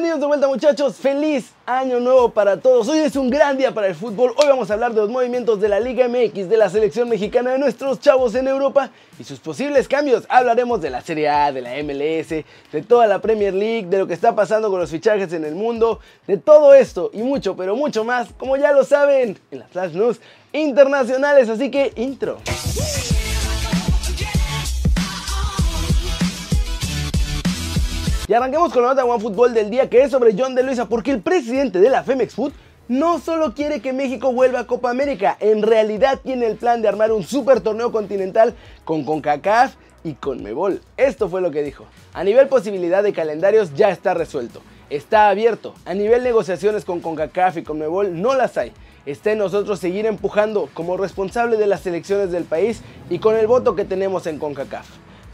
Bienvenidos de vuelta muchachos, feliz año nuevo para todos. Hoy es un gran día para el fútbol. Hoy vamos a hablar de los movimientos de la Liga MX, de la selección mexicana, de nuestros chavos en Europa y sus posibles cambios. Hablaremos de la Serie A, de la MLS, de toda la Premier League, de lo que está pasando con los fichajes en el mundo, de todo esto y mucho, pero mucho más, como ya lo saben, en las Flash News internacionales. Así que intro. Y arranquemos con la nota de Fútbol del día que es sobre John de Luisa porque el presidente de la Femex Food no solo quiere que México vuelva a Copa América, en realidad tiene el plan de armar un super torneo continental con CONCACAF y con Mebol. Esto fue lo que dijo. A nivel posibilidad de calendarios ya está resuelto. Está abierto. A nivel negociaciones con CONCACAF y con Mebol no las hay. Está en nosotros seguir empujando como responsable de las elecciones del país y con el voto que tenemos en CONCACAF.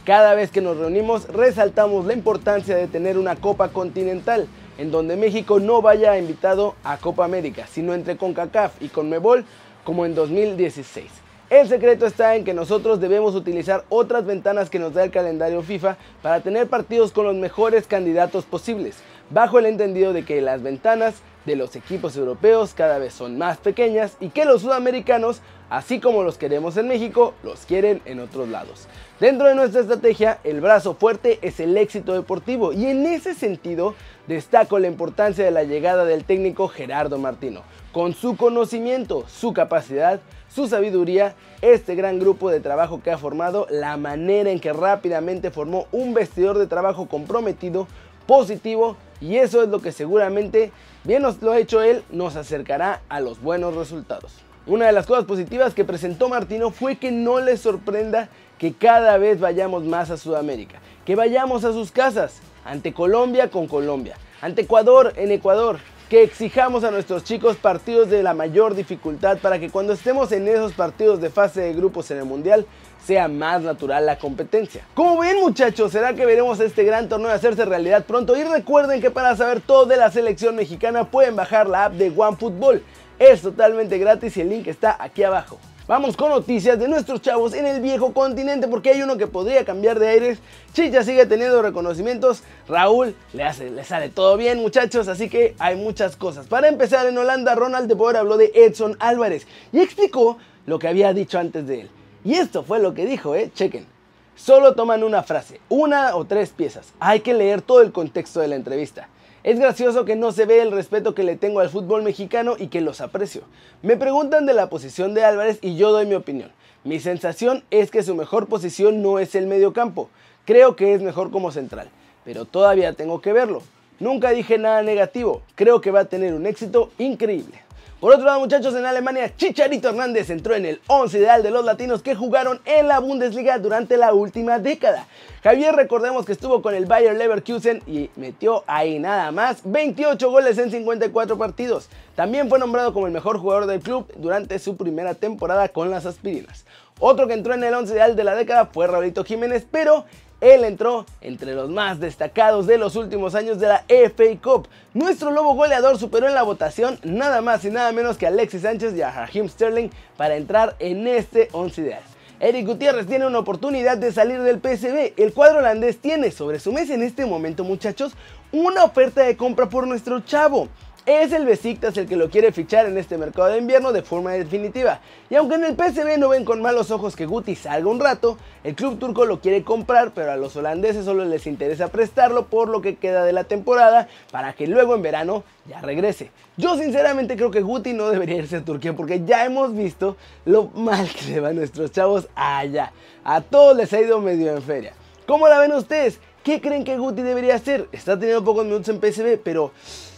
Cada vez que nos reunimos resaltamos la importancia de tener una Copa Continental, en donde México no vaya invitado a Copa América, sino entre CONCACAF y CONMEBOL como en 2016. El secreto está en que nosotros debemos utilizar otras ventanas que nos da el calendario FIFA para tener partidos con los mejores candidatos posibles, bajo el entendido de que las ventanas de los equipos europeos cada vez son más pequeñas y que los sudamericanos, así como los queremos en México, los quieren en otros lados. Dentro de nuestra estrategia, el brazo fuerte es el éxito deportivo y en ese sentido destaco la importancia de la llegada del técnico Gerardo Martino. Con su conocimiento, su capacidad, su sabiduría, este gran grupo de trabajo que ha formado, la manera en que rápidamente formó un vestidor de trabajo comprometido, positivo y eso es lo que seguramente, bien nos lo ha hecho él, nos acercará a los buenos resultados. Una de las cosas positivas que presentó Martino fue que no le sorprenda que cada vez vayamos más a Sudamérica, que vayamos a sus casas, ante Colombia con Colombia, ante Ecuador en Ecuador, que exijamos a nuestros chicos partidos de la mayor dificultad para que cuando estemos en esos partidos de fase de grupos en el Mundial sea más natural la competencia. Como ven muchachos, será que veremos este gran torneo hacerse realidad pronto y recuerden que para saber todo de la selección mexicana pueden bajar la app de OneFootball. Es totalmente gratis y el link está aquí abajo. Vamos con noticias de nuestros chavos en el viejo continente porque hay uno que podría cambiar de aires. Chicha sigue teniendo reconocimientos. Raúl le, hace, le sale todo bien muchachos, así que hay muchas cosas. Para empezar en Holanda, Ronald de Boer habló de Edson Álvarez y explicó lo que había dicho antes de él. Y esto fue lo que dijo, ¿eh? Chequen. Solo toman una frase, una o tres piezas. Hay que leer todo el contexto de la entrevista. Es gracioso que no se ve el respeto que le tengo al fútbol mexicano y que los aprecio. Me preguntan de la posición de Álvarez y yo doy mi opinión. Mi sensación es que su mejor posición no es el medio campo. Creo que es mejor como central, pero todavía tengo que verlo. Nunca dije nada negativo. Creo que va a tener un éxito increíble. Por otro lado, muchachos, en Alemania, Chicharito Hernández entró en el 11 ideal de los latinos que jugaron en la Bundesliga durante la última década. Javier, recordemos que estuvo con el Bayer Leverkusen y metió ahí nada más 28 goles en 54 partidos. También fue nombrado como el mejor jugador del club durante su primera temporada con las aspirinas. Otro que entró en el 11 ideal de la década fue Raulito Jiménez, pero él entró entre los más destacados de los últimos años de la FA Cup. Nuestro lobo goleador superó en la votación nada más y nada menos que a Alexis Sánchez y a Raheem Sterling para entrar en este 11 ideal. Eric Gutiérrez tiene una oportunidad de salir del PSV. El cuadro holandés tiene sobre su mesa en este momento, muchachos, una oferta de compra por nuestro chavo. Es el Besiktas el que lo quiere fichar en este mercado de invierno de forma definitiva. Y aunque en el PSV no ven con malos ojos que Guti salga un rato, el club turco lo quiere comprar, pero a los holandeses solo les interesa prestarlo por lo que queda de la temporada para que luego en verano ya regrese. Yo sinceramente creo que Guti no debería irse a Turquía porque ya hemos visto lo mal que se van nuestros chavos allá. A todos les ha ido medio en feria. ¿Cómo la ven ustedes? ¿Qué creen que Guti debería hacer? Está teniendo pocos minutos en PSV, pero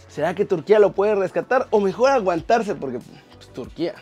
¿Será que Turquía lo puede rescatar o mejor aguantarse? Porque pues, Turquía.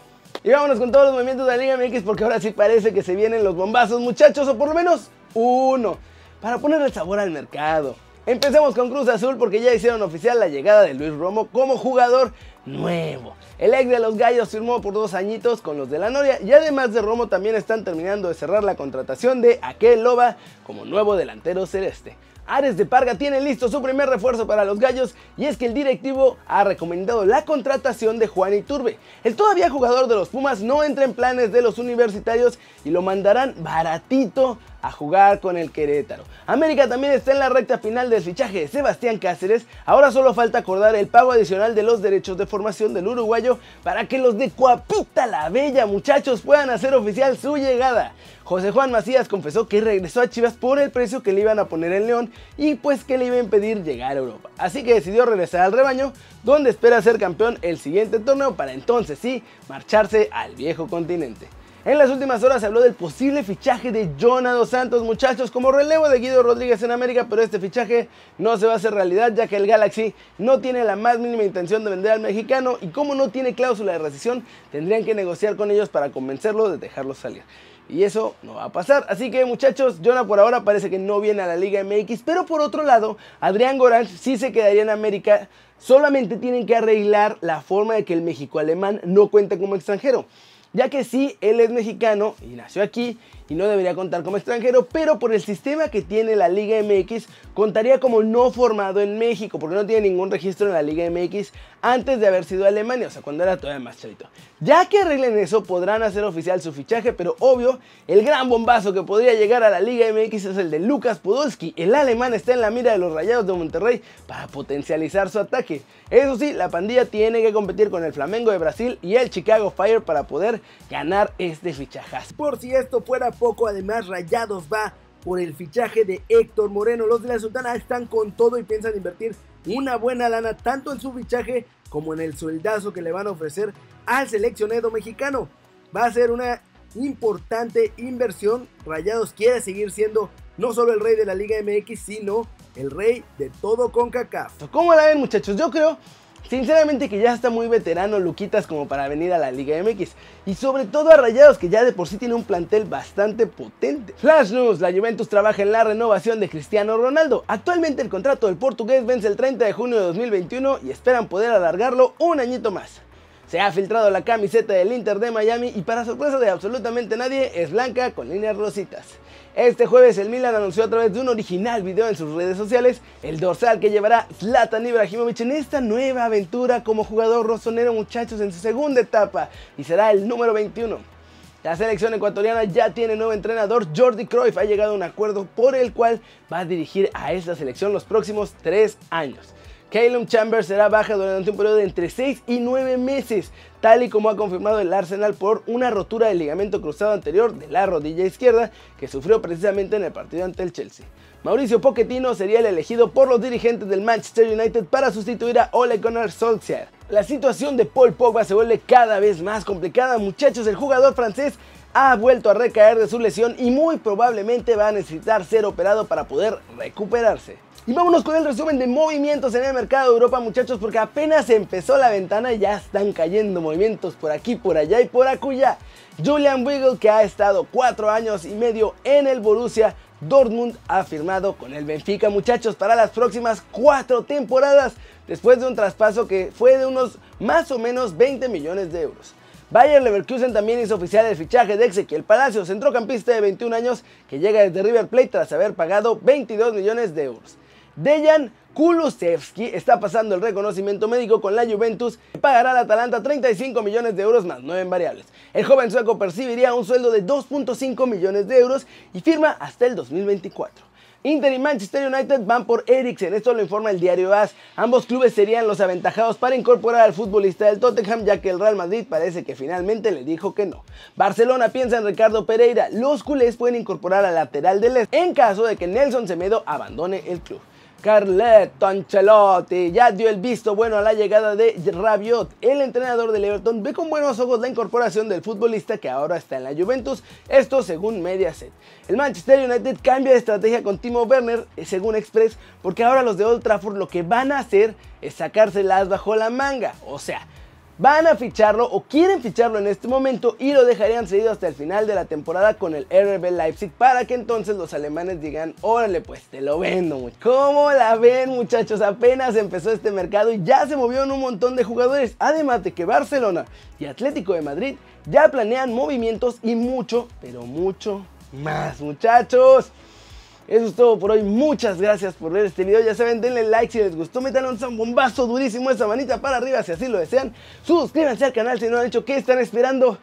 Y vámonos con todos los movimientos de la Liga MX porque ahora sí parece que se vienen los bombazos, muchachos, o por lo menos uno, para ponerle sabor al mercado. Empecemos con Cruz Azul porque ya hicieron oficial la llegada de Luis Romo como jugador nuevo. El ex de los Gallos firmó por dos añitos con los de la Noria y además de Romo también están terminando de cerrar la contratación de Aquel Loba como nuevo delantero celeste. Ares de Parga tiene listo su primer refuerzo para los Gallos y es que el directivo ha recomendado la contratación de Juan Iturbe. El todavía jugador de los Pumas no entra en planes de los universitarios y lo mandarán baratito a jugar con el Querétaro. América también está en la recta final del fichaje de Sebastián Cáceres, ahora solo falta acordar el pago adicional de los derechos de formación del uruguayo para que los de Coapita la Bella muchachos puedan hacer oficial su llegada. José Juan Macías confesó que regresó a Chivas por el precio que le iban a poner en León y pues que le iba a impedir llegar a Europa. Así que decidió regresar al rebaño, donde espera ser campeón el siguiente torneo para entonces sí marcharse al viejo continente. En las últimas horas se habló del posible fichaje de Jonado Santos, muchachos, como relevo de Guido Rodríguez en América, pero este fichaje no se va a hacer realidad ya que el Galaxy no tiene la más mínima intención de vender al mexicano y como no tiene cláusula de rescisión, tendrían que negociar con ellos para convencerlo de dejarlo salir. Y eso no va a pasar. Así que muchachos, Jonah por ahora parece que no viene a la Liga MX. Pero por otro lado, Adrián Goranch sí se quedaría en América. Solamente tienen que arreglar la forma de que el México alemán no cuente como extranjero ya que sí, él es mexicano y nació aquí y no debería contar como extranjero, pero por el sistema que tiene la Liga MX contaría como no formado en México, porque no tiene ningún registro en la Liga MX antes de haber sido Alemania, o sea, cuando era todavía más chavito. Ya que arreglen eso, podrán hacer oficial su fichaje, pero obvio, el gran bombazo que podría llegar a la Liga MX es el de Lucas Podolski. El alemán está en la mira de los Rayados de Monterrey para potencializar su ataque. Eso sí, la pandilla tiene que competir con el Flamengo de Brasil y el Chicago Fire para poder ganar este fichajazo. Por si esto fuera poco, además Rayados va por el fichaje de Héctor Moreno. Los de la Sultana están con todo y piensan invertir una buena lana tanto en su fichaje como en el sueldazo que le van a ofrecer al seleccionado mexicano. Va a ser una importante inversión. Rayados quiere seguir siendo no solo el rey de la Liga MX, sino el rey de todo CONCACAF. ¿Cómo la ven muchachos? Yo creo Sinceramente que ya está muy veterano Luquitas como para venir a la Liga MX. Y sobre todo a Rayados que ya de por sí tiene un plantel bastante potente. Flash News, la Juventus trabaja en la renovación de Cristiano Ronaldo. Actualmente el contrato del portugués vence el 30 de junio de 2021 y esperan poder alargarlo un añito más. Se ha filtrado la camiseta del Inter de Miami y para sorpresa de absolutamente nadie es blanca con líneas rositas. Este jueves el Milan anunció a través de un original video en sus redes sociales el dorsal que llevará Zlatan Ibrahimovic en esta nueva aventura como jugador rosonero muchachos en su segunda etapa y será el número 21. La selección ecuatoriana ya tiene nuevo entrenador, Jordi Cruyff ha llegado a un acuerdo por el cual va a dirigir a esta selección los próximos tres años. Calum Chambers será baja durante un periodo de entre 6 y 9 meses, tal y como ha confirmado el Arsenal por una rotura del ligamento cruzado anterior de la rodilla izquierda que sufrió precisamente en el partido ante el Chelsea. Mauricio Pochettino sería el elegido por los dirigentes del Manchester United para sustituir a Ole Gunnar Solskjaer. La situación de Paul Pogba se vuelve cada vez más complicada, muchachos, el jugador francés ha vuelto a recaer de su lesión y muy probablemente va a necesitar ser operado para poder recuperarse. Y vámonos con el resumen de movimientos en el mercado de Europa, muchachos, porque apenas empezó la ventana y ya están cayendo movimientos por aquí, por allá y por acuya. Julian Wiggle, que ha estado cuatro años y medio en el Borussia Dortmund, ha firmado con el Benfica, muchachos, para las próximas cuatro temporadas, después de un traspaso que fue de unos más o menos 20 millones de euros. Bayer Leverkusen también hizo oficial el fichaje de Ezequiel Palacio, centrocampista de 21 años que llega desde River Plate tras haber pagado 22 millones de euros. Dejan Kulusevski está pasando el reconocimiento médico con la Juventus y pagará al Atalanta 35 millones de euros más 9 variables. El joven sueco percibiría un sueldo de 2.5 millones de euros y firma hasta el 2024. Inter y Manchester United van por Eriksen, esto lo informa el diario AS. Ambos clubes serían los aventajados para incorporar al futbolista del Tottenham, ya que el Real Madrid parece que finalmente le dijo que no. Barcelona piensa en Ricardo Pereira, los culés pueden incorporar al lateral del Este en caso de que Nelson Semedo abandone el club. Carletto Ancelotti ya dio el visto bueno a la llegada de Rabiot. El entrenador del Everton ve con buenos ojos la incorporación del futbolista que ahora está en la Juventus, esto según Mediaset. El Manchester United cambia de estrategia con Timo Werner, eh, según Express, porque ahora los de Old Trafford lo que van a hacer es sacárselas bajo la manga, o sea, van a ficharlo o quieren ficharlo en este momento y lo dejarían cedido hasta el final de la temporada con el RB Leipzig para que entonces los alemanes digan, órale pues te lo vendo. ¿Cómo la ven muchachos? Apenas empezó este mercado y ya se movieron un montón de jugadores. Además de que Barcelona y Atlético de Madrid ya planean movimientos y mucho, pero mucho más muchachos. Eso es todo por hoy. Muchas gracias por ver este video. Ya saben, denle like si les gustó. Métanle un bombazo durísimo esa manita para arriba si así lo desean. Suscríbanse al canal si no han hecho. ¿Qué están esperando?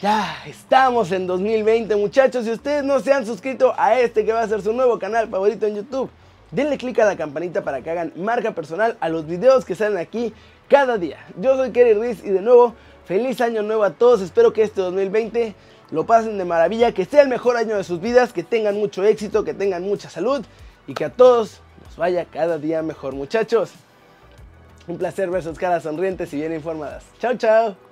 Ya estamos en 2020 muchachos, si ustedes no se han suscrito a este que va a ser su nuevo canal favorito en YouTube, denle click a la campanita para que hagan marca personal a los videos que salen aquí cada día. Yo soy Kerry Ruiz y de nuevo, feliz año nuevo a todos, espero que este 2020 lo pasen de maravilla, que sea el mejor año de sus vidas, que tengan mucho éxito, que tengan mucha salud y que a todos nos vaya cada día mejor muchachos. Un placer ver sus caras sonrientes y bien informadas. Chao, chao.